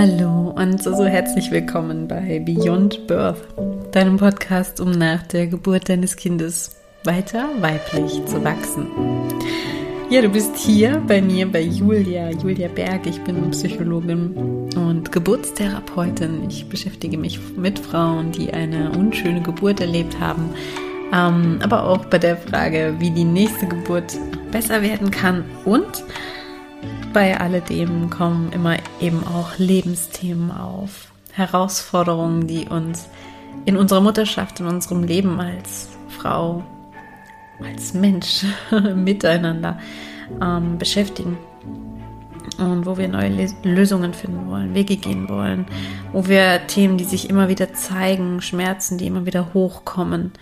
Hallo und so, so herzlich willkommen bei Beyond Birth, deinem Podcast, um nach der Geburt deines Kindes weiter weiblich zu wachsen. Ja, du bist hier bei mir, bei Julia, Julia Berg. Ich bin Psychologin und Geburtstherapeutin. Ich beschäftige mich mit Frauen, die eine unschöne Geburt erlebt haben, ähm, aber auch bei der Frage, wie die nächste Geburt besser werden kann und bei alledem kommen immer eben auch Lebensthemen auf, Herausforderungen, die uns in unserer Mutterschaft, in unserem Leben als Frau, als Mensch miteinander ähm, beschäftigen. Und wo wir neue Lösungen finden wollen, Wege gehen wollen, wo wir Themen, die sich immer wieder zeigen, Schmerzen, die immer wieder hochkommen,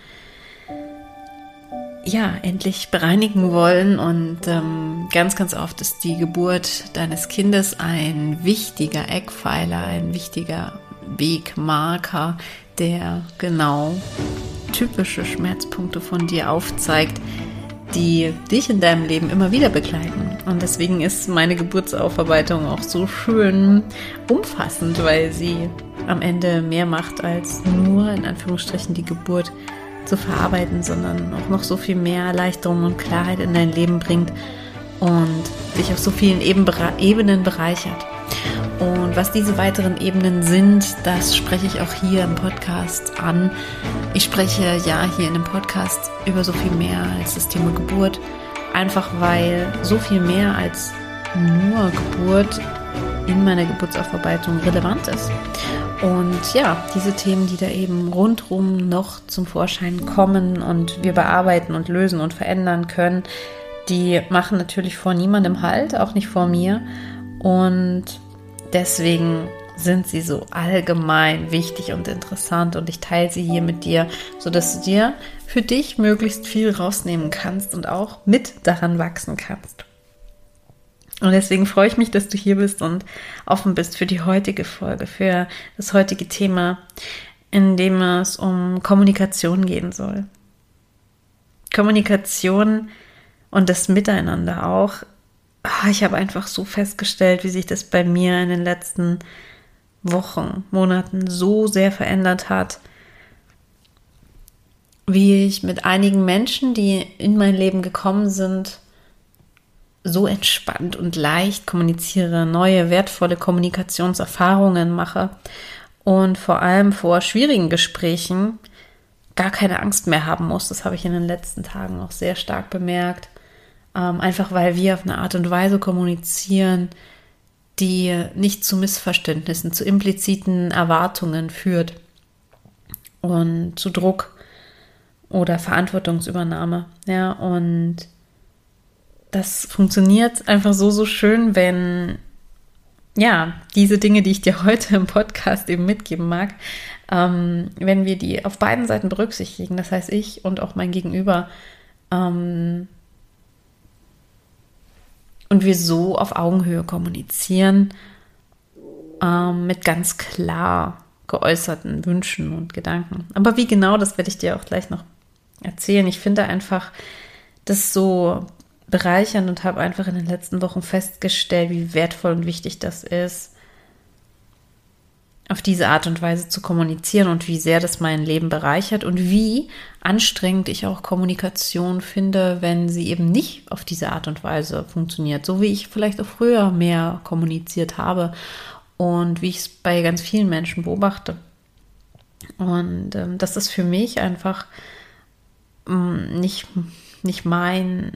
ja, endlich bereinigen wollen. Und ähm, ganz, ganz oft ist die Geburt deines Kindes ein wichtiger Eckpfeiler, ein wichtiger Wegmarker, der genau typische Schmerzpunkte von dir aufzeigt, die dich in deinem Leben immer wieder begleiten. Und deswegen ist meine Geburtsaufarbeitung auch so schön umfassend, weil sie am Ende mehr macht als nur in Anführungsstrichen die Geburt zu verarbeiten, sondern auch noch so viel mehr Erleichterung und Klarheit in dein Leben bringt und dich auf so vielen Ebenen bereichert. Und was diese weiteren Ebenen sind, das spreche ich auch hier im Podcast an. Ich spreche ja hier in dem Podcast über so viel mehr als das Thema Geburt, einfach weil so viel mehr als nur Geburt in meiner Geburtsaufarbeitung relevant ist. Und ja, diese Themen, die da eben rundrum noch zum Vorschein kommen und wir bearbeiten und lösen und verändern können, die machen natürlich vor niemandem Halt, auch nicht vor mir. Und deswegen sind sie so allgemein wichtig und interessant und ich teile sie hier mit dir, sodass du dir für dich möglichst viel rausnehmen kannst und auch mit daran wachsen kannst. Und deswegen freue ich mich, dass du hier bist und offen bist für die heutige Folge, für das heutige Thema, in dem es um Kommunikation gehen soll. Kommunikation und das Miteinander auch. Ah, ich habe einfach so festgestellt, wie sich das bei mir in den letzten Wochen, Monaten so sehr verändert hat, wie ich mit einigen Menschen, die in mein Leben gekommen sind, so entspannt und leicht kommuniziere, neue wertvolle Kommunikationserfahrungen mache und vor allem vor schwierigen Gesprächen gar keine Angst mehr haben muss. Das habe ich in den letzten Tagen auch sehr stark bemerkt. Ähm, einfach weil wir auf eine Art und Weise kommunizieren, die nicht zu Missverständnissen, zu impliziten Erwartungen führt und zu Druck oder Verantwortungsübernahme. Ja, und das funktioniert einfach so, so schön, wenn ja, diese Dinge, die ich dir heute im Podcast eben mitgeben mag, ähm, wenn wir die auf beiden Seiten berücksichtigen, das heißt ich und auch mein Gegenüber, ähm, und wir so auf Augenhöhe kommunizieren, ähm, mit ganz klar geäußerten Wünschen und Gedanken. Aber wie genau, das werde ich dir auch gleich noch erzählen. Ich finde einfach, das so bereichernd und habe einfach in den letzten Wochen festgestellt, wie wertvoll und wichtig das ist, auf diese Art und Weise zu kommunizieren und wie sehr das mein Leben bereichert und wie anstrengend ich auch Kommunikation finde, wenn sie eben nicht auf diese Art und Weise funktioniert, so wie ich vielleicht auch früher mehr kommuniziert habe und wie ich es bei ganz vielen Menschen beobachte. Und ähm, das ist für mich einfach ähm, nicht, nicht mein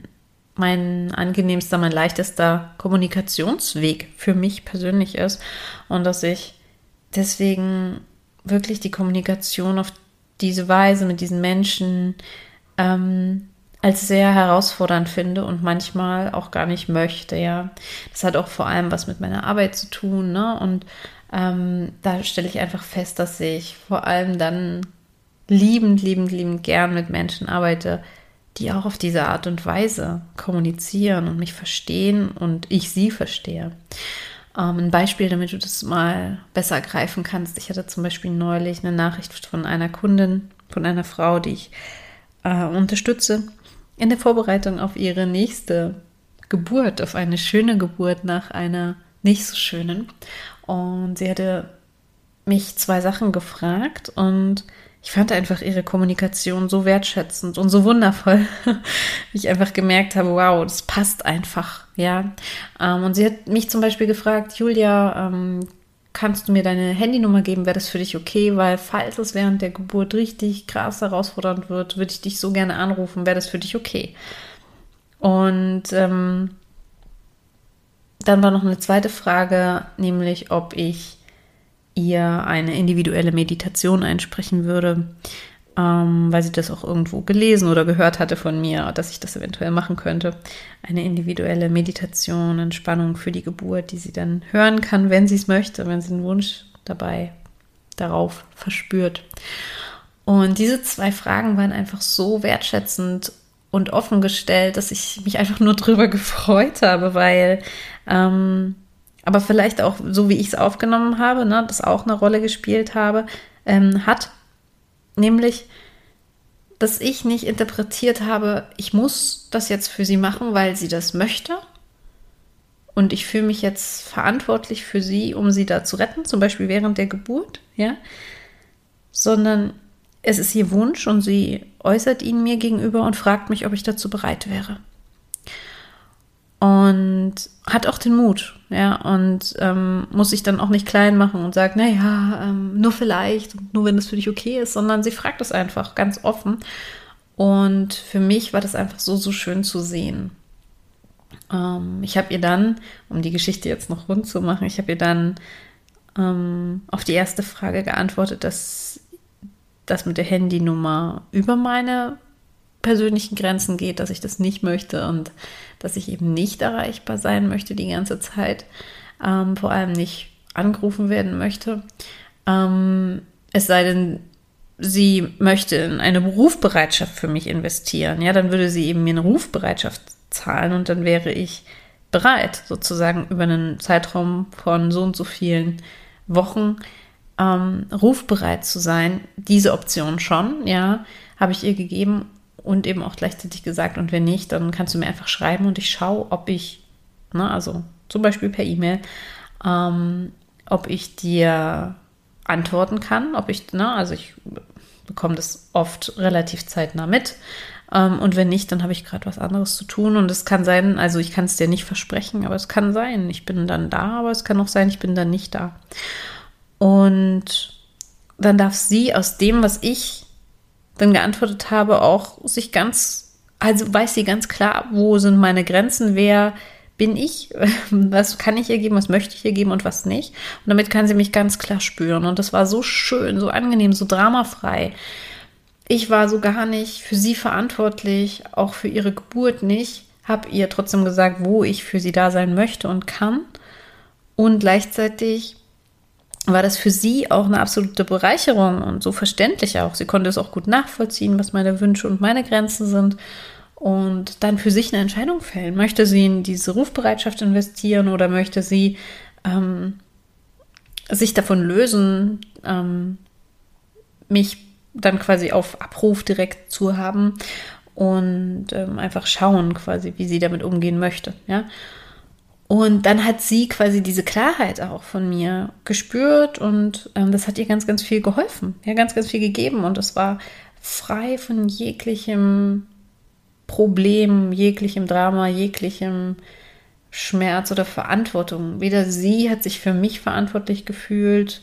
mein angenehmster, mein leichtester Kommunikationsweg für mich persönlich ist und dass ich deswegen wirklich die Kommunikation auf diese Weise mit diesen Menschen ähm, als sehr herausfordernd finde und manchmal auch gar nicht möchte, ja. Das hat auch vor allem was mit meiner Arbeit zu tun, ne? Und ähm, da stelle ich einfach fest, dass ich vor allem dann liebend, liebend, liebend gern mit Menschen arbeite, die auch auf diese Art und Weise kommunizieren und mich verstehen und ich sie verstehe. Ähm, ein Beispiel, damit du das mal besser greifen kannst. Ich hatte zum Beispiel neulich eine Nachricht von einer Kundin, von einer Frau, die ich äh, unterstütze, in der Vorbereitung auf ihre nächste Geburt, auf eine schöne Geburt nach einer nicht so schönen. Und sie hatte mich zwei Sachen gefragt und ich fand einfach ihre Kommunikation so wertschätzend und so wundervoll, ich einfach gemerkt habe, wow, das passt einfach, ja. Ähm, und sie hat mich zum Beispiel gefragt, Julia, ähm, kannst du mir deine Handynummer geben? Wäre das für dich okay? Weil falls es während der Geburt richtig krass herausfordernd wird, würde ich dich so gerne anrufen. Wäre das für dich okay? Und ähm, dann war noch eine zweite Frage, nämlich ob ich ihr eine individuelle Meditation einsprechen würde, ähm, weil sie das auch irgendwo gelesen oder gehört hatte von mir, dass ich das eventuell machen könnte. Eine individuelle Meditation, Entspannung für die Geburt, die sie dann hören kann, wenn sie es möchte, wenn sie einen Wunsch dabei darauf verspürt. Und diese zwei Fragen waren einfach so wertschätzend und offen gestellt, dass ich mich einfach nur drüber gefreut habe, weil ähm, aber vielleicht auch so, wie ich es aufgenommen habe, ne, das auch eine Rolle gespielt habe, ähm, hat, nämlich, dass ich nicht interpretiert habe, ich muss das jetzt für sie machen, weil sie das möchte. Und ich fühle mich jetzt verantwortlich für sie, um sie da zu retten, zum Beispiel während der Geburt, ja. Sondern es ist ihr Wunsch und sie äußert ihn mir gegenüber und fragt mich, ob ich dazu bereit wäre und hat auch den Mut, ja, und ähm, muss sich dann auch nicht klein machen und sagt, naja, ähm, nur vielleicht, nur wenn das für dich okay ist, sondern sie fragt es einfach ganz offen. Und für mich war das einfach so, so schön zu sehen. Ähm, ich habe ihr dann, um die Geschichte jetzt noch rund zu machen, ich habe ihr dann ähm, auf die erste Frage geantwortet, dass das mit der Handynummer über meine persönlichen Grenzen geht, dass ich das nicht möchte und dass ich eben nicht erreichbar sein möchte die ganze Zeit, ähm, vor allem nicht angerufen werden möchte. Ähm, es sei denn, sie möchte in eine Rufbereitschaft für mich investieren, ja, dann würde sie eben mir eine Rufbereitschaft zahlen und dann wäre ich bereit, sozusagen über einen Zeitraum von so und so vielen Wochen ähm, rufbereit zu sein. Diese Option schon, ja, habe ich ihr gegeben und eben auch gleichzeitig gesagt, und wenn nicht, dann kannst du mir einfach schreiben und ich schaue, ob ich, ne, also zum Beispiel per E-Mail, ähm, ob ich dir antworten kann, ob ich, ne, also ich bekomme das oft relativ zeitnah mit. Ähm, und wenn nicht, dann habe ich gerade was anderes zu tun. Und es kann sein, also ich kann es dir nicht versprechen, aber es kann sein, ich bin dann da, aber es kann auch sein, ich bin dann nicht da. Und dann darf sie aus dem, was ich dann geantwortet habe, auch sich ganz, also weiß sie ganz klar, wo sind meine Grenzen, wer bin ich, was kann ich ihr geben, was möchte ich ihr geben und was nicht. Und damit kann sie mich ganz klar spüren. Und das war so schön, so angenehm, so dramafrei. Ich war so gar nicht für sie verantwortlich, auch für ihre Geburt nicht, habe ihr trotzdem gesagt, wo ich für sie da sein möchte und kann. Und gleichzeitig war das für sie auch eine absolute Bereicherung und so verständlich auch. Sie konnte es auch gut nachvollziehen, was meine Wünsche und meine Grenzen sind und dann für sich eine Entscheidung fällen. Möchte sie in diese Rufbereitschaft investieren oder möchte sie ähm, sich davon lösen, ähm, mich dann quasi auf Abruf direkt zu haben und ähm, einfach schauen quasi, wie sie damit umgehen möchte. Ja. Und dann hat sie quasi diese Klarheit auch von mir gespürt und ähm, das hat ihr ganz, ganz viel geholfen, ja, ganz, ganz viel gegeben und es war frei von jeglichem Problem, jeglichem Drama, jeglichem Schmerz oder Verantwortung. Weder sie hat sich für mich verantwortlich gefühlt,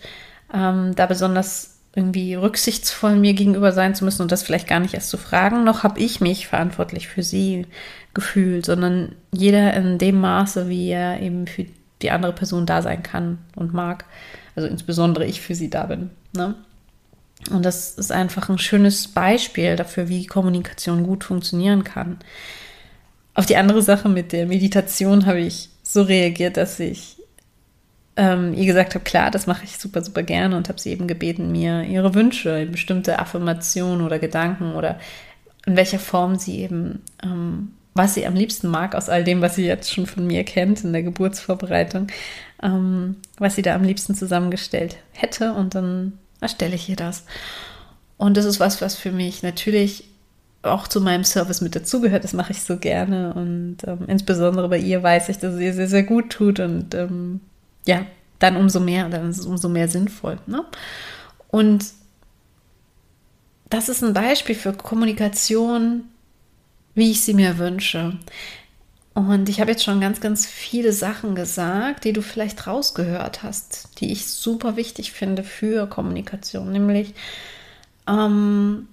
ähm, da besonders irgendwie rücksichtsvoll mir gegenüber sein zu müssen und das vielleicht gar nicht erst zu fragen, noch habe ich mich verantwortlich für sie gefühlt, sondern jeder in dem Maße, wie er eben für die andere Person da sein kann und mag. Also insbesondere ich für sie da bin. Ne? Und das ist einfach ein schönes Beispiel dafür, wie Kommunikation gut funktionieren kann. Auf die andere Sache mit der Meditation habe ich so reagiert, dass ich ähm, ihr gesagt habe, klar, das mache ich super, super gerne und habe sie eben gebeten, mir ihre Wünsche, bestimmte Affirmationen oder Gedanken oder in welcher Form sie eben, ähm, was sie am liebsten mag aus all dem, was sie jetzt schon von mir kennt in der Geburtsvorbereitung, ähm, was sie da am liebsten zusammengestellt hätte und dann erstelle ich ihr das. Und das ist was, was für mich natürlich auch zu meinem Service mit dazugehört. Das mache ich so gerne und ähm, insbesondere bei ihr weiß ich, dass es ihr sehr, sehr gut tut und ähm, ja, dann umso mehr, dann ist es umso mehr sinnvoll. Ne? Und das ist ein Beispiel für Kommunikation, wie ich sie mir wünsche. Und ich habe jetzt schon ganz, ganz viele Sachen gesagt, die du vielleicht rausgehört hast, die ich super wichtig finde für Kommunikation, nämlich, ähm,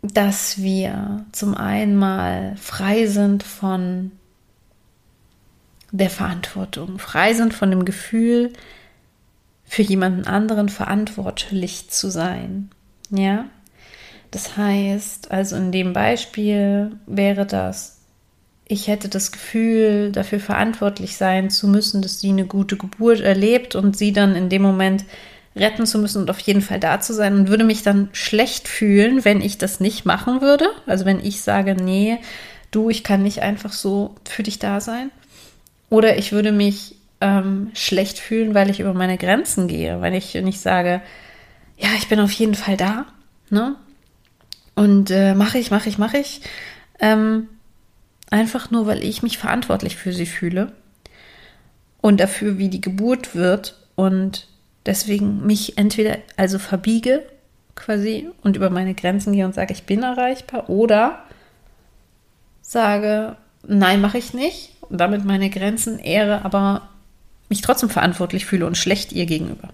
dass wir zum einen mal frei sind von der Verantwortung, frei sind von dem Gefühl, für jemanden anderen verantwortlich zu sein. Ja, das heißt, also in dem Beispiel wäre das, ich hätte das Gefühl, dafür verantwortlich sein zu müssen, dass sie eine gute Geburt erlebt und sie dann in dem Moment retten zu müssen und auf jeden Fall da zu sein und würde mich dann schlecht fühlen, wenn ich das nicht machen würde. Also wenn ich sage, nee, du, ich kann nicht einfach so für dich da sein. Oder ich würde mich ähm, schlecht fühlen, weil ich über meine Grenzen gehe, weil ich nicht sage, ja, ich bin auf jeden Fall da, ne? Und äh, mache ich, mache ich, mache ich. Ähm, einfach nur, weil ich mich verantwortlich für sie fühle und dafür, wie die Geburt wird und deswegen mich entweder also verbiege quasi und über meine Grenzen gehe und sage, ich bin erreichbar oder sage, nein, mache ich nicht und damit meine Grenzen ehre, aber mich trotzdem verantwortlich fühle und schlecht ihr gegenüber.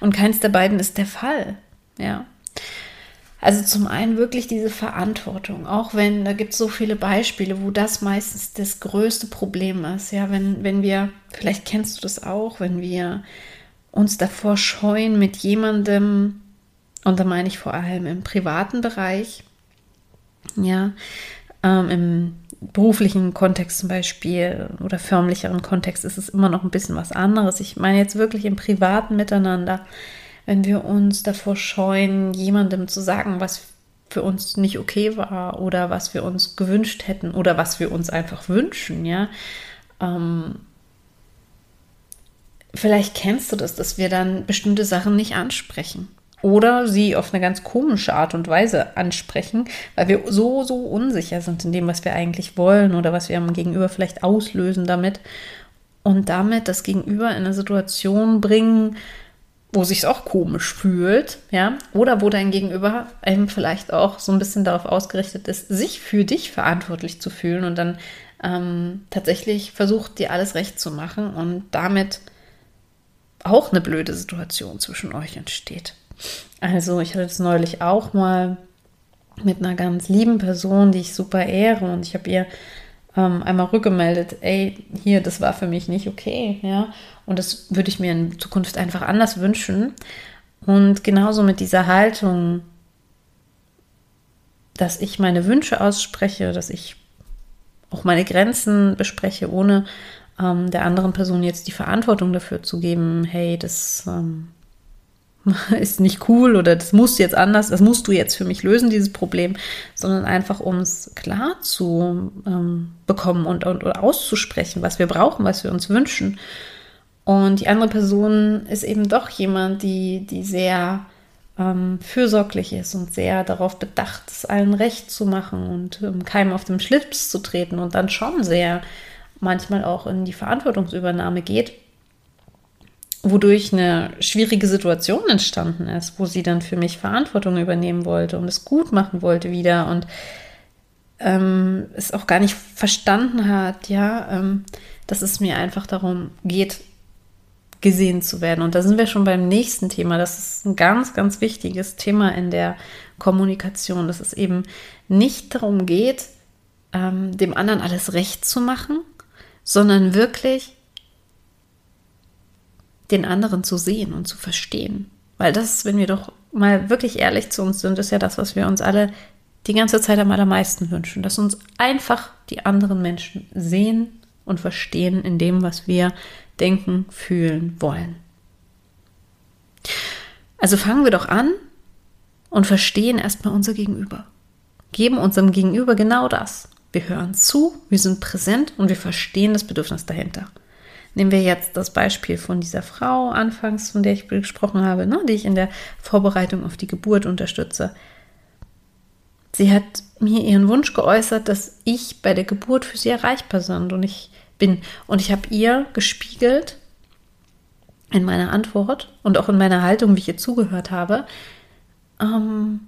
Und keins der beiden ist der Fall. Ja. Also zum einen wirklich diese Verantwortung, auch wenn da gibt es so viele Beispiele, wo das meistens das größte Problem ist. Ja, wenn, wenn wir, vielleicht kennst du das auch, wenn wir uns davor scheuen, mit jemandem, und da meine ich vor allem im privaten Bereich, ja, ähm, im beruflichen Kontext zum Beispiel oder förmlicheren Kontext ist es immer noch ein bisschen was anderes. Ich meine jetzt wirklich im privaten Miteinander, wenn wir uns davor scheuen, jemandem zu sagen, was für uns nicht okay war oder was wir uns gewünscht hätten oder was wir uns einfach wünschen, ja. Ähm, vielleicht kennst du das, dass wir dann bestimmte Sachen nicht ansprechen oder sie auf eine ganz komische Art und Weise ansprechen, weil wir so, so unsicher sind in dem, was wir eigentlich wollen oder was wir am Gegenüber vielleicht auslösen damit und damit das Gegenüber in eine Situation bringen, wo sich es auch komisch fühlt, ja, oder wo dein Gegenüber eben vielleicht auch so ein bisschen darauf ausgerichtet ist, sich für dich verantwortlich zu fühlen und dann ähm, tatsächlich versucht, dir alles recht zu machen und damit auch eine blöde Situation zwischen euch entsteht. Also ich hatte es neulich auch mal mit einer ganz lieben Person, die ich super ehre und ich habe ihr ähm, einmal rückgemeldet, ey, hier, das war für mich nicht okay, ja, und das würde ich mir in Zukunft einfach anders wünschen. Und genauso mit dieser Haltung, dass ich meine Wünsche ausspreche, dass ich auch meine Grenzen bespreche, ohne ähm, der anderen Person jetzt die Verantwortung dafür zu geben, hey, das ähm, ist nicht cool oder das muss jetzt anders, das musst du jetzt für mich lösen, dieses Problem, sondern einfach um es klar zu ähm, bekommen und, und oder auszusprechen, was wir brauchen, was wir uns wünschen. Und die andere Person ist eben doch jemand, die, die sehr ähm, fürsorglich ist und sehr darauf bedacht, es allen recht zu machen und ähm, keinem auf den Schlips zu treten und dann schon sehr manchmal auch in die Verantwortungsübernahme geht wodurch eine schwierige Situation entstanden ist, wo sie dann für mich Verantwortung übernehmen wollte und es gut machen wollte wieder und ähm, es auch gar nicht verstanden hat, ja, ähm, dass es mir einfach darum geht, gesehen zu werden. Und da sind wir schon beim nächsten Thema. Das ist ein ganz, ganz wichtiges Thema in der Kommunikation, dass es eben nicht darum geht, ähm, dem anderen alles recht zu machen, sondern wirklich den anderen zu sehen und zu verstehen. Weil das, wenn wir doch mal wirklich ehrlich zu uns sind, ist ja das, was wir uns alle die ganze Zeit am allermeisten wünschen. Dass uns einfach die anderen Menschen sehen und verstehen in dem, was wir denken, fühlen, wollen. Also fangen wir doch an und verstehen erstmal unser Gegenüber. Geben unserem Gegenüber genau das. Wir hören zu, wir sind präsent und wir verstehen das Bedürfnis dahinter. Nehmen wir jetzt das Beispiel von dieser Frau anfangs, von der ich gesprochen habe, ne, die ich in der Vorbereitung auf die Geburt unterstütze. Sie hat mir ihren Wunsch geäußert, dass ich bei der Geburt für sie erreichbar bin und ich bin. Und ich habe ihr gespiegelt, in meiner Antwort und auch in meiner Haltung, wie ich ihr zugehört habe, ähm,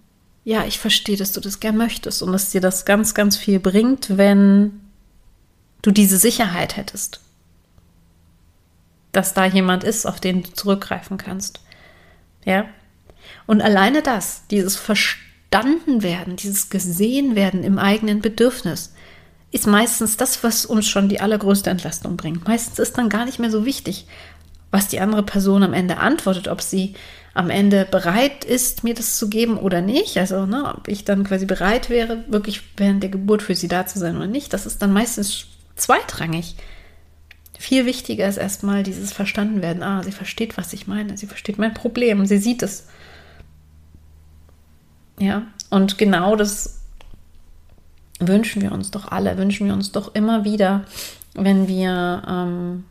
ja, ich verstehe, dass du das gern möchtest und dass dir das ganz, ganz viel bringt, wenn du diese Sicherheit hättest, dass da jemand ist, auf den du zurückgreifen kannst. Ja? Und alleine das, dieses verstanden werden, dieses gesehen werden im eigenen Bedürfnis, ist meistens das, was uns schon die allergrößte Entlastung bringt. Meistens ist dann gar nicht mehr so wichtig, was die andere Person am Ende antwortet, ob sie am Ende bereit ist, mir das zu geben oder nicht. Also, ne, ob ich dann quasi bereit wäre, wirklich während der Geburt für sie da zu sein oder nicht, das ist dann meistens zweitrangig. Viel wichtiger ist erstmal dieses Verstandenwerden. Ah, sie versteht, was ich meine. Sie versteht mein Problem. Sie sieht es. Ja, und genau das wünschen wir uns doch alle, wünschen wir uns doch immer wieder, wenn wir ähm,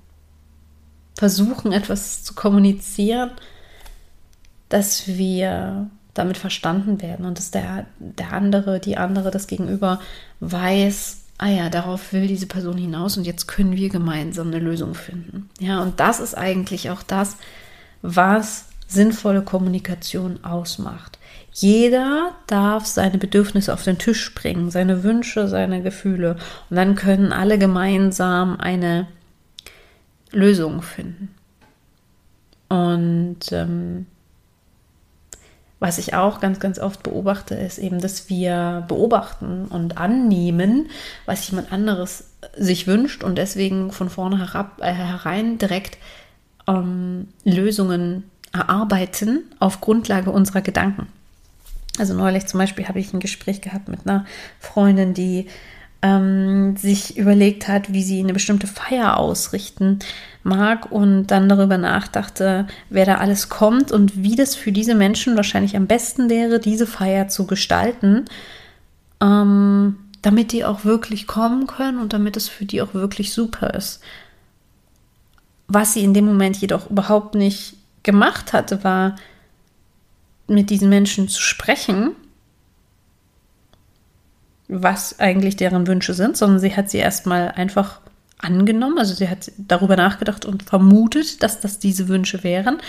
versuchen, etwas zu kommunizieren, dass wir damit verstanden werden und dass der, der andere, die andere, das Gegenüber weiß, ah ja, darauf will diese Person hinaus und jetzt können wir gemeinsam eine Lösung finden. Ja, und das ist eigentlich auch das, was sinnvolle Kommunikation ausmacht. Jeder darf seine Bedürfnisse auf den Tisch bringen, seine Wünsche, seine Gefühle. Und dann können alle gemeinsam eine Lösung finden. Und ähm, was ich auch ganz, ganz oft beobachte, ist eben, dass wir beobachten und annehmen, was jemand anderes sich wünscht und deswegen von vorne herab, äh, herein direkt ähm, Lösungen erarbeiten auf Grundlage unserer Gedanken. Also neulich zum Beispiel habe ich ein Gespräch gehabt mit einer Freundin, die ähm, sich überlegt hat, wie sie eine bestimmte Feier ausrichten mag und dann darüber nachdachte, wer da alles kommt und wie das für diese Menschen wahrscheinlich am besten wäre, diese Feier zu gestalten, ähm, damit die auch wirklich kommen können und damit es für die auch wirklich super ist. Was sie in dem Moment jedoch überhaupt nicht gemacht hatte, war, mit diesen Menschen zu sprechen, was eigentlich deren Wünsche sind, sondern sie hat sie erstmal einfach angenommen, also sie hat darüber nachgedacht und vermutet, dass das diese Wünsche wären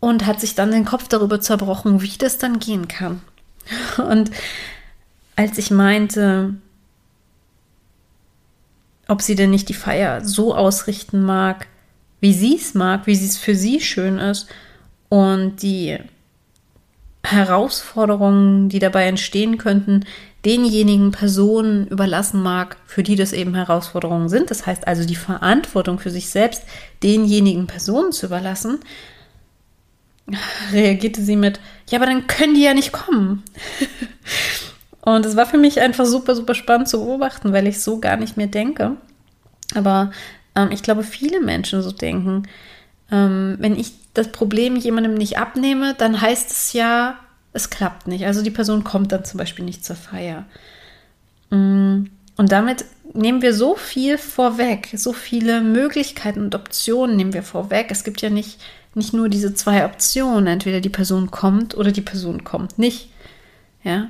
und hat sich dann den Kopf darüber zerbrochen, wie das dann gehen kann. Und als ich meinte, ob sie denn nicht die Feier so ausrichten mag, wie sie es mag, wie es für sie schön ist und die Herausforderungen, die dabei entstehen könnten, denjenigen Personen überlassen mag, für die das eben Herausforderungen sind. Das heißt also die Verantwortung für sich selbst denjenigen Personen zu überlassen, reagierte sie mit, ja, aber dann können die ja nicht kommen. Und es war für mich einfach super, super spannend zu beobachten, weil ich so gar nicht mehr denke. Aber ähm, ich glaube, viele Menschen so denken. Ähm, wenn ich das Problem jemandem nicht abnehme, dann heißt es ja, es klappt nicht. Also die Person kommt dann zum Beispiel nicht zur Feier. Mm, und damit nehmen wir so viel vorweg, so viele Möglichkeiten und Optionen nehmen wir vorweg. Es gibt ja nicht, nicht nur diese zwei Optionen, entweder die Person kommt oder die Person kommt nicht. Ja,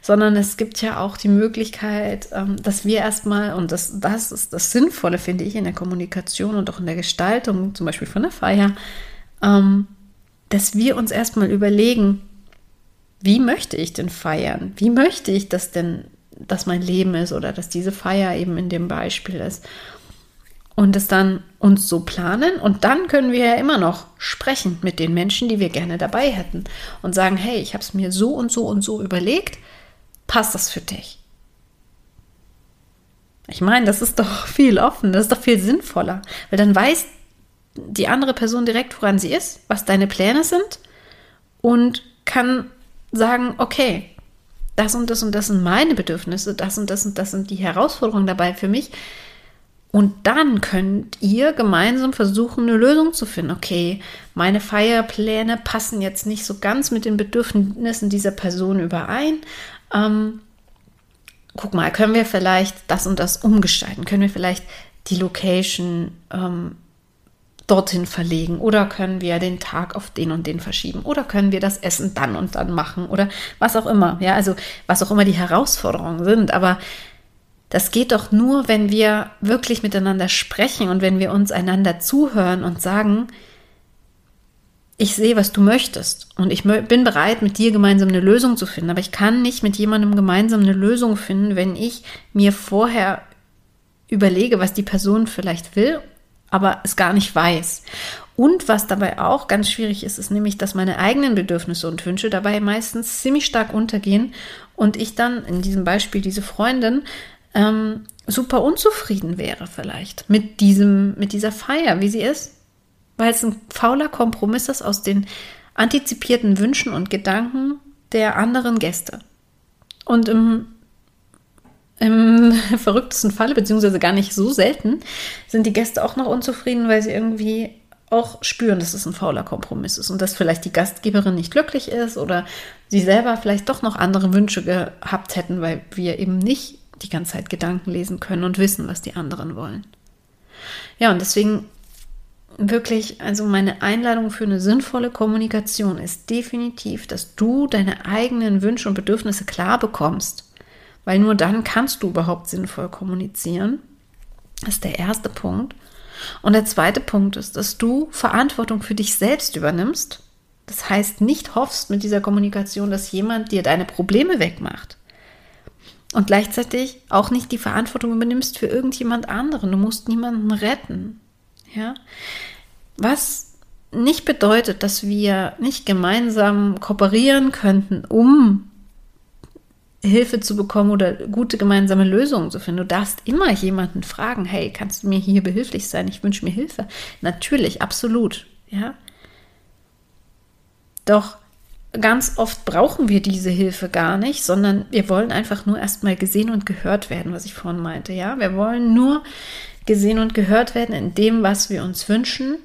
sondern es gibt ja auch die Möglichkeit, ähm, dass wir erstmal, und das, das ist das Sinnvolle, finde ich, in der Kommunikation und auch in der Gestaltung, zum Beispiel von der Feier, ähm, dass wir uns erstmal überlegen, wie möchte ich denn feiern? Wie möchte ich das denn, dass mein Leben ist oder dass diese Feier eben in dem Beispiel ist? Und es dann uns so planen und dann können wir ja immer noch sprechen mit den Menschen, die wir gerne dabei hätten und sagen, hey, ich habe es mir so und so und so überlegt, passt das für dich? Ich meine, das ist doch viel offen, das ist doch viel sinnvoller, weil dann weiß die andere Person direkt, woran sie ist, was deine Pläne sind und kann sagen, okay, das und das und das sind meine Bedürfnisse, das und das und das sind die Herausforderungen dabei für mich. Und dann könnt ihr gemeinsam versuchen, eine Lösung zu finden. Okay, meine Feierpläne passen jetzt nicht so ganz mit den Bedürfnissen dieser Person überein. Ähm, guck mal, können wir vielleicht das und das umgestalten? Können wir vielleicht die Location ähm, dorthin verlegen oder können wir den Tag auf den und den verschieben oder können wir das Essen dann und dann machen oder was auch immer. Ja, also was auch immer die Herausforderungen sind. Aber das geht doch nur, wenn wir wirklich miteinander sprechen und wenn wir uns einander zuhören und sagen, ich sehe, was du möchtest und ich bin bereit, mit dir gemeinsam eine Lösung zu finden. Aber ich kann nicht mit jemandem gemeinsam eine Lösung finden, wenn ich mir vorher überlege, was die Person vielleicht will, aber es gar nicht weiß. Und was dabei auch ganz schwierig ist, ist nämlich, dass meine eigenen Bedürfnisse und Wünsche dabei meistens ziemlich stark untergehen und ich dann in diesem Beispiel diese Freundin ähm, super unzufrieden wäre vielleicht mit diesem, mit dieser Feier, wie sie ist, weil es ein fauler Kompromiss ist aus den antizipierten Wünschen und Gedanken der anderen Gäste. Und im, im verrücktesten Falle, beziehungsweise gar nicht so selten, sind die Gäste auch noch unzufrieden, weil sie irgendwie auch spüren, dass es ein fauler Kompromiss ist und dass vielleicht die Gastgeberin nicht glücklich ist oder sie selber vielleicht doch noch andere Wünsche gehabt hätten, weil wir eben nicht die ganze Zeit Gedanken lesen können und wissen, was die anderen wollen. Ja, und deswegen wirklich, also meine Einladung für eine sinnvolle Kommunikation ist definitiv, dass du deine eigenen Wünsche und Bedürfnisse klar bekommst, weil nur dann kannst du überhaupt sinnvoll kommunizieren. Das ist der erste Punkt. Und der zweite Punkt ist, dass du Verantwortung für dich selbst übernimmst. Das heißt, nicht hoffst mit dieser Kommunikation, dass jemand dir deine Probleme wegmacht. Und gleichzeitig auch nicht die Verantwortung übernimmst für irgendjemand anderen. Du musst niemanden retten. Ja? Was nicht bedeutet, dass wir nicht gemeinsam kooperieren könnten, um Hilfe zu bekommen oder gute gemeinsame Lösungen zu finden. Du darfst immer jemanden fragen, hey, kannst du mir hier behilflich sein? Ich wünsche mir Hilfe. Natürlich, absolut, ja. Doch ganz oft brauchen wir diese Hilfe gar nicht, sondern wir wollen einfach nur erstmal gesehen und gehört werden, was ich vorhin meinte, ja. Wir wollen nur gesehen und gehört werden in dem, was wir uns wünschen,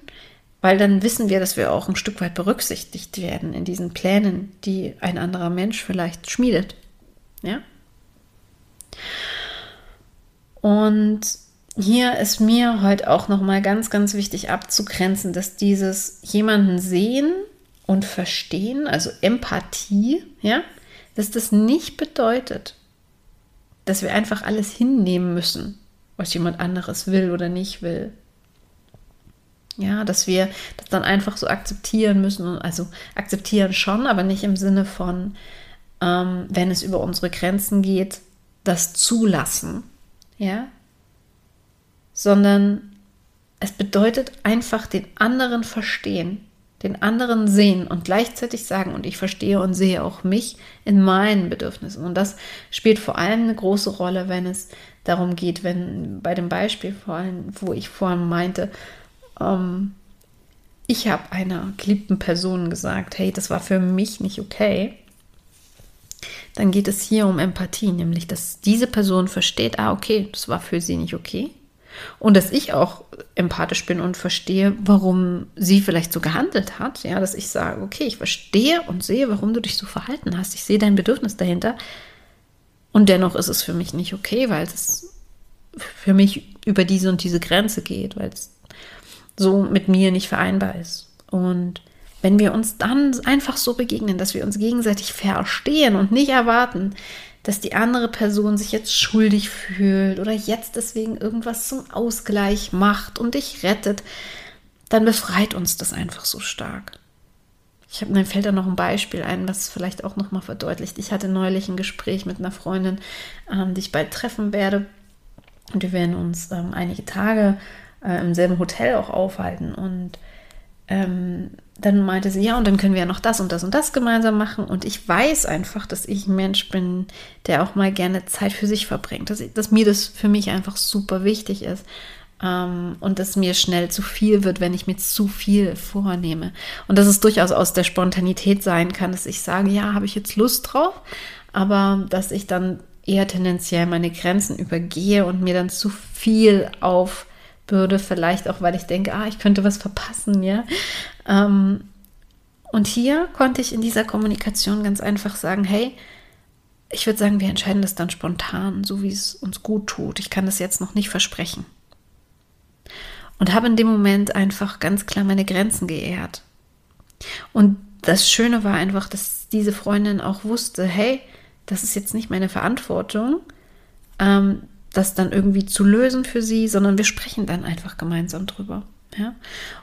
weil dann wissen wir, dass wir auch ein Stück weit berücksichtigt werden in diesen Plänen, die ein anderer Mensch vielleicht schmiedet. Ja? Und hier ist mir heute auch noch mal ganz ganz wichtig abzugrenzen, dass dieses jemanden sehen und verstehen, also Empathie, ja, dass das nicht bedeutet, dass wir einfach alles hinnehmen müssen, was jemand anderes will oder nicht will. Ja, dass wir das dann einfach so akzeptieren müssen, also akzeptieren schon, aber nicht im Sinne von, ähm, wenn es über unsere Grenzen geht, das zulassen, ja, sondern es bedeutet einfach den anderen verstehen, den anderen sehen und gleichzeitig sagen, und ich verstehe und sehe auch mich in meinen Bedürfnissen. Und das spielt vor allem eine große Rolle, wenn es darum geht, wenn bei dem Beispiel vor allem, wo ich vorhin meinte, ähm, ich habe einer geliebten Person gesagt, hey, das war für mich nicht okay dann geht es hier um Empathie, nämlich dass diese Person versteht, ah, okay, das war für sie nicht okay. Und dass ich auch empathisch bin und verstehe, warum sie vielleicht so gehandelt hat. Ja, dass ich sage, okay, ich verstehe und sehe, warum du dich so verhalten hast. Ich sehe dein Bedürfnis dahinter. Und dennoch ist es für mich nicht okay, weil es für mich über diese und diese Grenze geht, weil es so mit mir nicht vereinbar ist. Und wenn wir uns dann einfach so begegnen, dass wir uns gegenseitig verstehen und nicht erwarten, dass die andere Person sich jetzt schuldig fühlt oder jetzt deswegen irgendwas zum Ausgleich macht und dich rettet, dann befreit uns das einfach so stark. Ich habe mir fällt da noch ein Beispiel ein, was vielleicht auch noch mal verdeutlicht. Ich hatte neulich ein Gespräch mit einer Freundin, ähm, die ich bald treffen werde, und wir werden uns ähm, einige Tage äh, im selben Hotel auch aufhalten und ähm, dann meinte sie, ja, und dann können wir ja noch das und das und das gemeinsam machen. Und ich weiß einfach, dass ich ein Mensch bin, der auch mal gerne Zeit für sich verbringt. Dass, dass mir das für mich einfach super wichtig ist. Ähm, und dass mir schnell zu viel wird, wenn ich mir zu viel vornehme. Und dass es durchaus aus der Spontanität sein kann, dass ich sage, ja, habe ich jetzt Lust drauf, aber dass ich dann eher tendenziell meine Grenzen übergehe und mir dann zu viel auf würde, vielleicht auch, weil ich denke, ah, ich könnte was verpassen, ja. Ähm, und hier konnte ich in dieser Kommunikation ganz einfach sagen, hey, ich würde sagen, wir entscheiden das dann spontan, so wie es uns gut tut. Ich kann das jetzt noch nicht versprechen. Und habe in dem Moment einfach ganz klar meine Grenzen geehrt. Und das Schöne war einfach, dass diese Freundin auch wusste, hey, das ist jetzt nicht meine Verantwortung. Ähm, das dann irgendwie zu lösen für sie, sondern wir sprechen dann einfach gemeinsam drüber. Ja?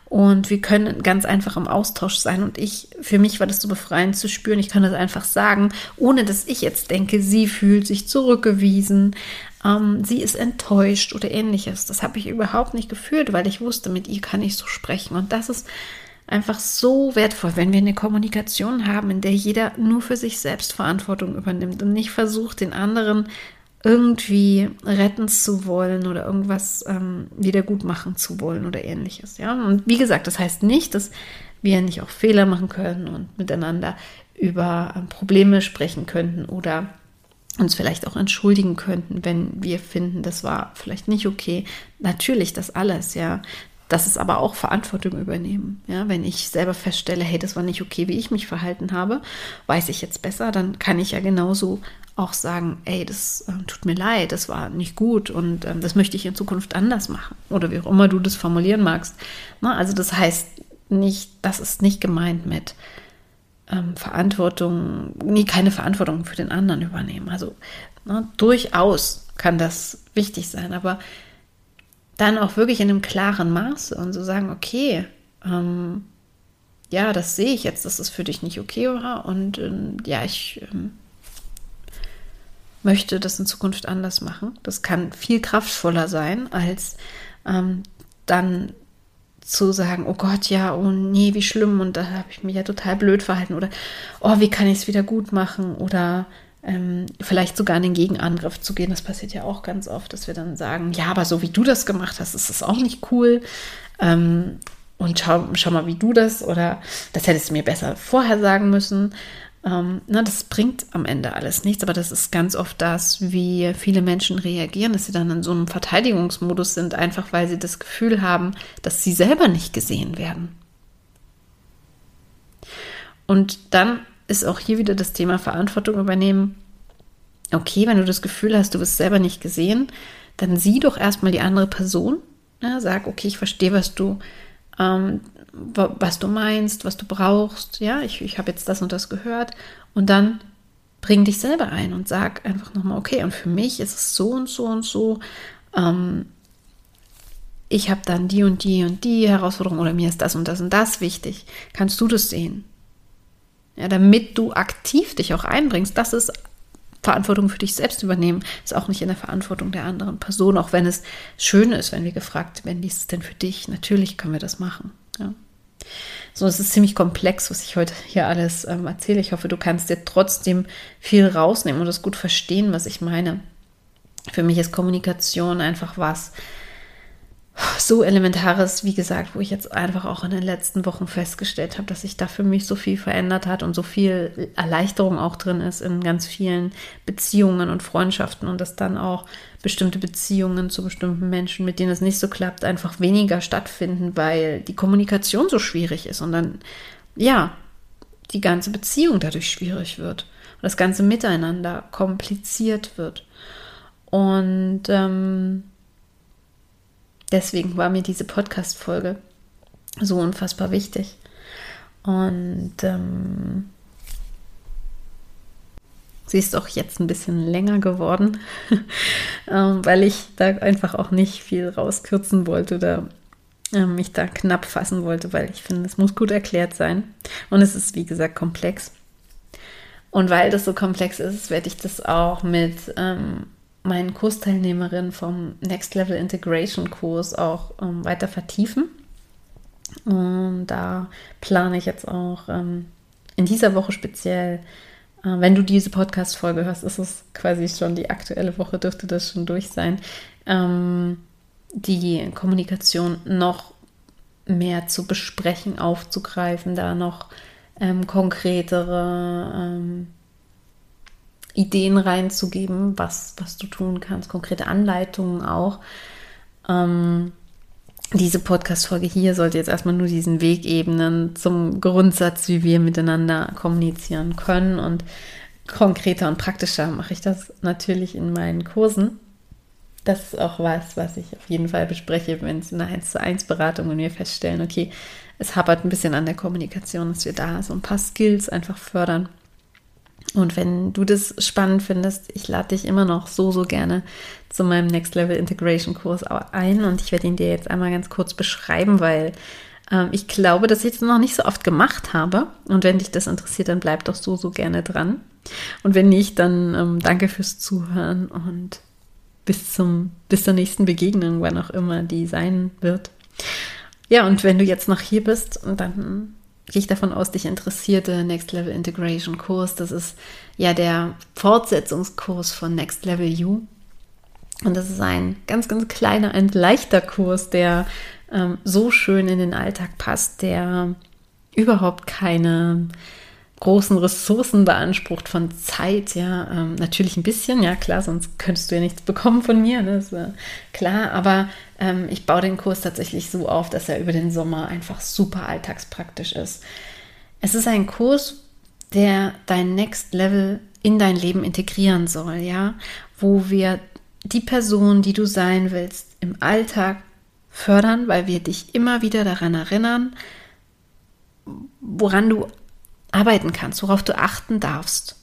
Und wir können ganz einfach im Austausch sein. Und ich, für mich war das so befreiend zu spüren. Ich kann das einfach sagen, ohne dass ich jetzt denke, sie fühlt sich zurückgewiesen, ähm, sie ist enttäuscht oder ähnliches. Das habe ich überhaupt nicht gefühlt, weil ich wusste, mit ihr kann ich so sprechen. Und das ist einfach so wertvoll, wenn wir eine Kommunikation haben, in der jeder nur für sich selbst Verantwortung übernimmt und nicht versucht, den anderen irgendwie retten zu wollen oder irgendwas ähm, wieder gut machen zu wollen oder ähnliches. Ja, und wie gesagt, das heißt nicht, dass wir nicht auch Fehler machen können und miteinander über ähm, Probleme sprechen könnten oder uns vielleicht auch entschuldigen könnten, wenn wir finden, das war vielleicht nicht okay. Natürlich das alles, ja. Das ist aber auch Verantwortung übernehmen. Ja, wenn ich selber feststelle, hey, das war nicht okay, wie ich mich verhalten habe, weiß ich jetzt besser, dann kann ich ja genauso auch sagen, ey, das äh, tut mir leid, das war nicht gut und ähm, das möchte ich in Zukunft anders machen. Oder wie auch immer du das formulieren magst. Na, also das heißt nicht, das ist nicht gemeint mit ähm, Verantwortung, nie keine Verantwortung für den anderen übernehmen. Also na, durchaus kann das wichtig sein, aber dann auch wirklich in einem klaren Maße und so sagen, okay, ähm, ja, das sehe ich jetzt, dass es für dich nicht okay war und ähm, ja, ich ähm, möchte das in Zukunft anders machen. Das kann viel kraftvoller sein, als ähm, dann zu sagen, oh Gott, ja, oh nee, wie schlimm und da habe ich mich ja total blöd verhalten oder oh, wie kann ich es wieder gut machen oder ähm, vielleicht sogar in den Gegenangriff zu gehen. Das passiert ja auch ganz oft, dass wir dann sagen, ja, aber so wie du das gemacht hast, ist das auch nicht cool. Ähm, und schau, schau mal, wie du das oder das hättest du mir besser vorher sagen müssen. Ähm, na, das bringt am Ende alles nichts, aber das ist ganz oft das, wie viele Menschen reagieren, dass sie dann in so einem Verteidigungsmodus sind, einfach weil sie das Gefühl haben, dass sie selber nicht gesehen werden. Und dann ist auch hier wieder das Thema Verantwortung übernehmen. Okay, wenn du das Gefühl hast, du bist selber nicht gesehen, dann sieh doch erstmal die andere Person. Ja, sag, okay, ich verstehe, was du ähm, was du meinst, was du brauchst. Ja, ich, ich habe jetzt das und das gehört. Und dann bring dich selber ein und sag einfach nochmal, okay, und für mich ist es so und so und so. Ähm, ich habe dann die und die und die Herausforderung oder mir ist das und das und das wichtig. Kannst du das sehen? Ja, damit du aktiv dich auch einbringst. Das ist Verantwortung für dich selbst übernehmen, ist auch nicht in der Verantwortung der anderen Person, auch wenn es schön ist, wenn wir gefragt werden, wie ist es denn für dich? Natürlich können wir das machen. Ja. So, es ist ziemlich komplex, was ich heute hier alles ähm, erzähle. Ich hoffe, du kannst dir trotzdem viel rausnehmen und es gut verstehen, was ich meine. Für mich ist Kommunikation einfach was, so Elementares, wie gesagt, wo ich jetzt einfach auch in den letzten Wochen festgestellt habe, dass sich da für mich so viel verändert hat und so viel Erleichterung auch drin ist in ganz vielen Beziehungen und Freundschaften und dass dann auch bestimmte Beziehungen zu bestimmten Menschen, mit denen es nicht so klappt, einfach weniger stattfinden, weil die Kommunikation so schwierig ist und dann, ja, die ganze Beziehung dadurch schwierig wird und das ganze Miteinander kompliziert wird. Und ähm, deswegen war mir diese Podcast-Folge so unfassbar wichtig. Und ähm, sie ist auch jetzt ein bisschen länger geworden, ähm, weil ich da einfach auch nicht viel rauskürzen wollte oder äh, mich da knapp fassen wollte, weil ich finde, es muss gut erklärt sein. Und es ist, wie gesagt, komplex. Und weil das so komplex ist, werde ich das auch mit ähm, meinen Kursteilnehmerinnen vom Next Level Integration Kurs auch ähm, weiter vertiefen. Und da plane ich jetzt auch ähm, in dieser Woche speziell, äh, wenn du diese Podcast-Folge hörst, ist es quasi schon die aktuelle Woche, dürfte das schon durch sein, ähm, die Kommunikation noch mehr zu besprechen, aufzugreifen, da noch ähm, konkretere ähm, Ideen reinzugeben, was, was du tun kannst, konkrete Anleitungen auch. Ähm, diese Podcast-Folge hier sollte jetzt erstmal nur diesen Weg ebnen zum Grundsatz, wie wir miteinander kommunizieren können. Und konkreter und praktischer mache ich das natürlich in meinen Kursen. Das ist auch was, was ich auf jeden Fall bespreche, wenn es in einer 1 zu 1 Beratung und wir feststellen, okay, es hapert ein bisschen an der Kommunikation, dass wir da so ein paar Skills einfach fördern Und wenn du das spannend findest, ich lade dich immer noch so, so gerne zu meinem Next Level Integration Kurs ein und ich werde ihn dir jetzt einmal ganz kurz beschreiben, weil ähm, ich glaube, dass ich das noch nicht so oft gemacht habe. Und wenn dich das interessiert, dann bleib doch so, so gerne dran. Und wenn nicht, dann ähm, danke fürs Zuhören und bis zum, bis zur nächsten Begegnung, wann auch immer die sein wird. Ja, und wenn du jetzt noch hier bist, dann gehe ich davon aus, dich interessiert der Next Level Integration Kurs. Das ist ja der Fortsetzungskurs von Next Level You. Und das ist ein ganz, ganz kleiner, ein leichter Kurs, der ähm, so schön in den Alltag passt, der überhaupt keine großen Ressourcen beansprucht von Zeit, ja, ähm, natürlich ein bisschen, ja klar, sonst könntest du ja nichts bekommen von mir, ne? ist äh, klar, aber ähm, ich baue den Kurs tatsächlich so auf, dass er über den Sommer einfach super alltagspraktisch ist. Es ist ein Kurs, der dein Next Level in dein Leben integrieren soll, ja, wo wir die Person, die du sein willst, im Alltag fördern, weil wir dich immer wieder daran erinnern, woran du arbeiten kannst, worauf du achten darfst.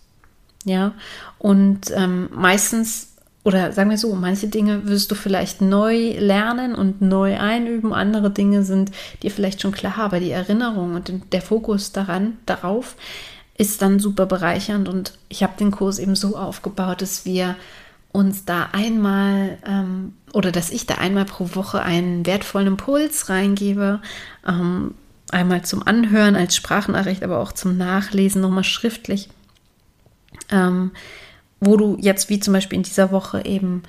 Ja, und ähm, meistens, oder sagen wir so, manche Dinge wirst du vielleicht neu lernen und neu einüben, andere Dinge sind dir vielleicht schon klar, aber die Erinnerung und der Fokus daran, darauf, ist dann super bereichernd. Und ich habe den Kurs eben so aufgebaut, dass wir uns da einmal ähm, oder dass ich da einmal pro Woche einen wertvollen Impuls reingebe, ähm, einmal zum Anhören als Sprachnachricht, aber auch zum Nachlesen nochmal schriftlich, ähm, wo du jetzt wie zum Beispiel in dieser Woche eben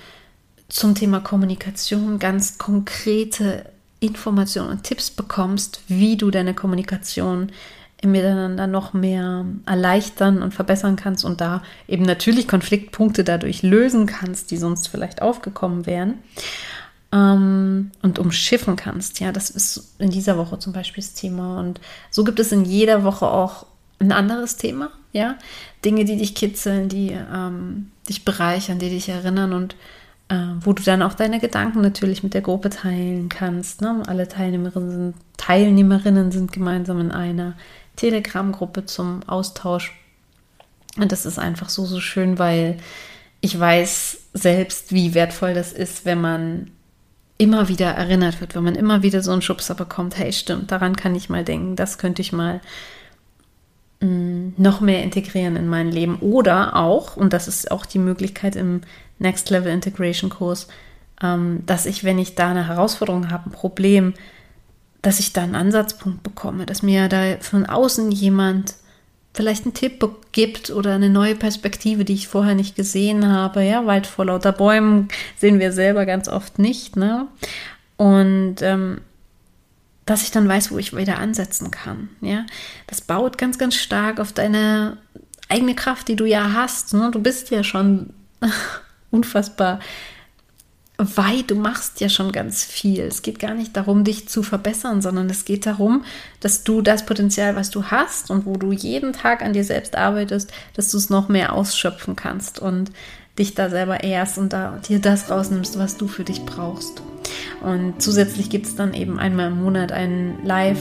zum Thema Kommunikation ganz konkrete Informationen und Tipps bekommst, wie du deine Kommunikation im Miteinander noch mehr erleichtern und verbessern kannst und da eben natürlich Konfliktpunkte dadurch lösen kannst, die sonst vielleicht aufgekommen wären ähm, und umschiffen kannst. Ja, das ist in dieser Woche zum Beispiel das Thema. Und so gibt es in jeder Woche auch ein anderes Thema. Ja, Dinge, die dich kitzeln, die ähm, dich bereichern, die dich erinnern und äh, wo du dann auch deine Gedanken natürlich mit der Gruppe teilen kannst. Ne? Alle Teilnehmerinnen sind, Teilnehmerinnen sind gemeinsam in einer Telegram-Gruppe zum Austausch. Und das ist einfach so, so schön, weil ich weiß selbst, wie wertvoll das ist, wenn man immer wieder erinnert wird, wenn man immer wieder so einen Schubser bekommt, hey, stimmt, daran kann ich mal denken, das könnte ich mal mh, mm, noch mehr integrieren in mein Leben. Oder auch, und das ist auch die Möglichkeit im Next Level Integration Kurs, ähm, dass ich, wenn ich da eine Herausforderung habe, ein Problem, dass ich da einen Ansatzpunkt bekomme, dass mir da von außen jemand vielleicht einen Tipp gibt oder eine neue Perspektive, die ich vorher nicht gesehen habe. Ja, Wald vor lauter Bäumen sehen wir selber ganz oft nicht. Ne? Und ähm, dass ich dann weiß, wo ich wieder ansetzen kann. Ja, das baut ganz, ganz stark auf deine eigene Kraft, die du ja hast. Ne? Du bist ja schon unfassbar weit, du machst ja schon ganz viel. Es geht gar nicht darum, dich zu verbessern, sondern es geht darum, dass du das Potenzial, was du hast und wo du jeden Tag an dir selbst arbeitest, dass du es noch mehr ausschöpfen kannst und dich da selber ehrst und da dir das rausnimmst, was du für dich brauchst. Und zusätzlich gibt es dann eben einmal im Monat einen Live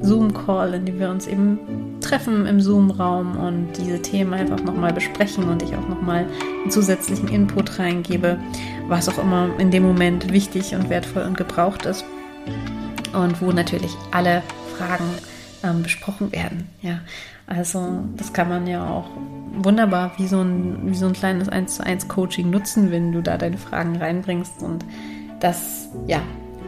Zoom-Call, in dem wir uns eben treffen im Zoom-Raum und diese Themen einfach nochmal besprechen und ich auch nochmal einen zusätzlichen Input reingebe, was auch immer in dem Moment wichtig und wertvoll und gebraucht ist. Und wo natürlich alle Fragen ähm, besprochen werden. Ja, also das kann man ja auch wunderbar wie so ein, wie so ein kleines 1 zu 1 Coaching nutzen, wenn du da deine Fragen reinbringst und das, ja,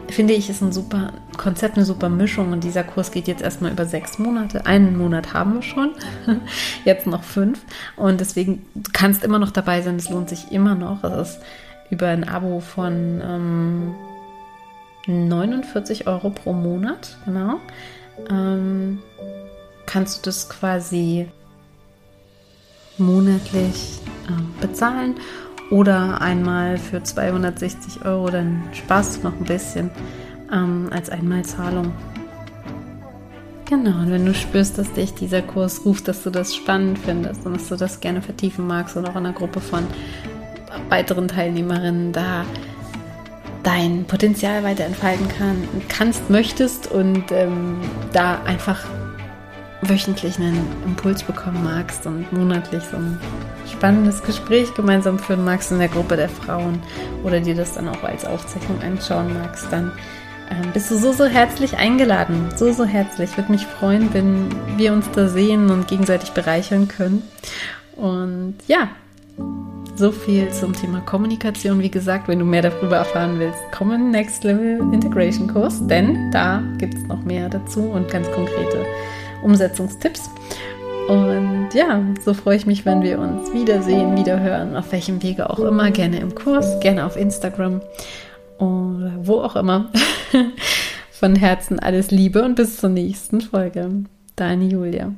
finde ich, ist ein super Konzept, eine super Mischung. Und dieser Kurs geht jetzt erstmal über sechs Monate. Einen Monat haben wir schon, jetzt noch fünf. Und deswegen, du kannst immer noch dabei sein, es lohnt sich immer noch. Es ist über ein Abo von ähm, 49 Euro pro Monat, genau. Ähm, kannst du das quasi monatlich äh, bezahlen oder einmal für 260 Euro, dann sparst du noch ein bisschen ähm, als Einmalzahlung. Genau, und wenn du spürst, dass dich dieser Kurs ruft, dass du das spannend findest und dass du das gerne vertiefen magst und auch in einer Gruppe von weiteren Teilnehmerinnen da dein Potenzial weiter entfalten kann, kannst, möchtest und ähm, da einfach wöchentlich einen Impuls bekommen magst und monatlich so ein spannendes Gespräch gemeinsam führen magst in der Gruppe der Frauen oder dir das dann auch als Aufzeichnung anschauen magst, dann ähm, bist du so, so herzlich eingeladen. So, so herzlich. Würde mich freuen, wenn wir uns da sehen und gegenseitig bereichern können. Und ja, so viel zum Thema Kommunikation. Wie gesagt, wenn du mehr darüber erfahren willst, komm in den Next Level Integration Kurs, denn da gibt es noch mehr dazu und ganz konkrete Umsetzungstipps. Und ja, so freue ich mich, wenn wir uns wiedersehen, wiederhören, auf welchem Wege auch immer, gerne im Kurs, gerne auf Instagram oder wo auch immer. Von Herzen alles Liebe und bis zur nächsten Folge. Deine Julia.